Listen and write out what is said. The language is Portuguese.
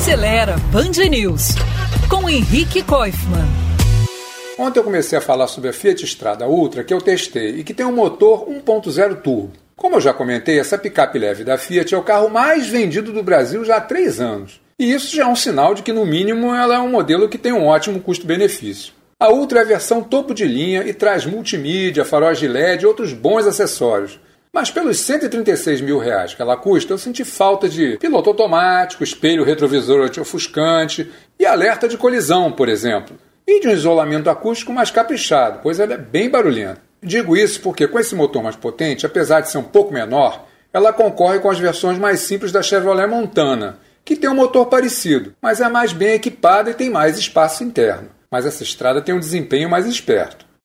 Acelera Band News com Henrique Koifman. Ontem eu comecei a falar sobre a Fiat Strada Ultra que eu testei e que tem um motor 1.0 turbo. Como eu já comentei, essa picape leve da Fiat é o carro mais vendido do Brasil já há três anos. E isso já é um sinal de que, no mínimo, ela é um modelo que tem um ótimo custo-benefício. A Ultra é a versão topo de linha e traz multimídia, faróis de LED e outros bons acessórios. Mas pelos 136 mil reais que ela custa, eu senti falta de piloto automático, espelho retrovisor anti-ofuscante e alerta de colisão, por exemplo. E de um isolamento acústico mais caprichado, pois ela é bem barulhenta. Digo isso porque com esse motor mais potente, apesar de ser um pouco menor, ela concorre com as versões mais simples da Chevrolet Montana, que tem um motor parecido, mas é mais bem equipada e tem mais espaço interno. Mas essa estrada tem um desempenho mais esperto.